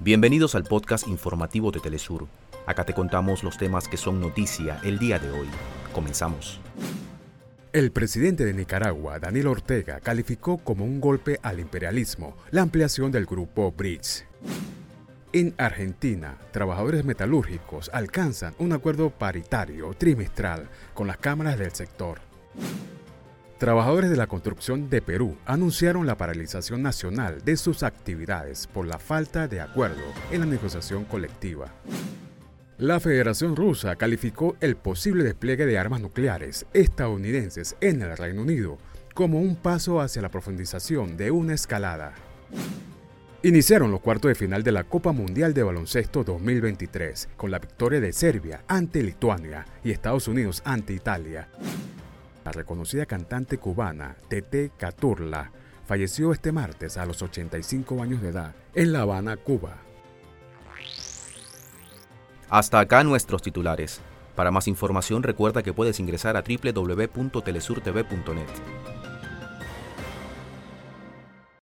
Bienvenidos al podcast informativo de Telesur. Acá te contamos los temas que son noticia el día de hoy. Comenzamos. El presidente de Nicaragua, Daniel Ortega, calificó como un golpe al imperialismo la ampliación del grupo BRICS. En Argentina, trabajadores metalúrgicos alcanzan un acuerdo paritario trimestral con las cámaras del sector. Trabajadores de la construcción de Perú anunciaron la paralización nacional de sus actividades por la falta de acuerdo en la negociación colectiva. La Federación Rusa calificó el posible despliegue de armas nucleares estadounidenses en el Reino Unido como un paso hacia la profundización de una escalada. Iniciaron los cuartos de final de la Copa Mundial de Baloncesto 2023 con la victoria de Serbia ante Lituania y Estados Unidos ante Italia. La reconocida cantante cubana Tete Caturla falleció este martes a los 85 años de edad en La Habana, Cuba. Hasta acá nuestros titulares. Para más información recuerda que puedes ingresar a www.telesurtv.net.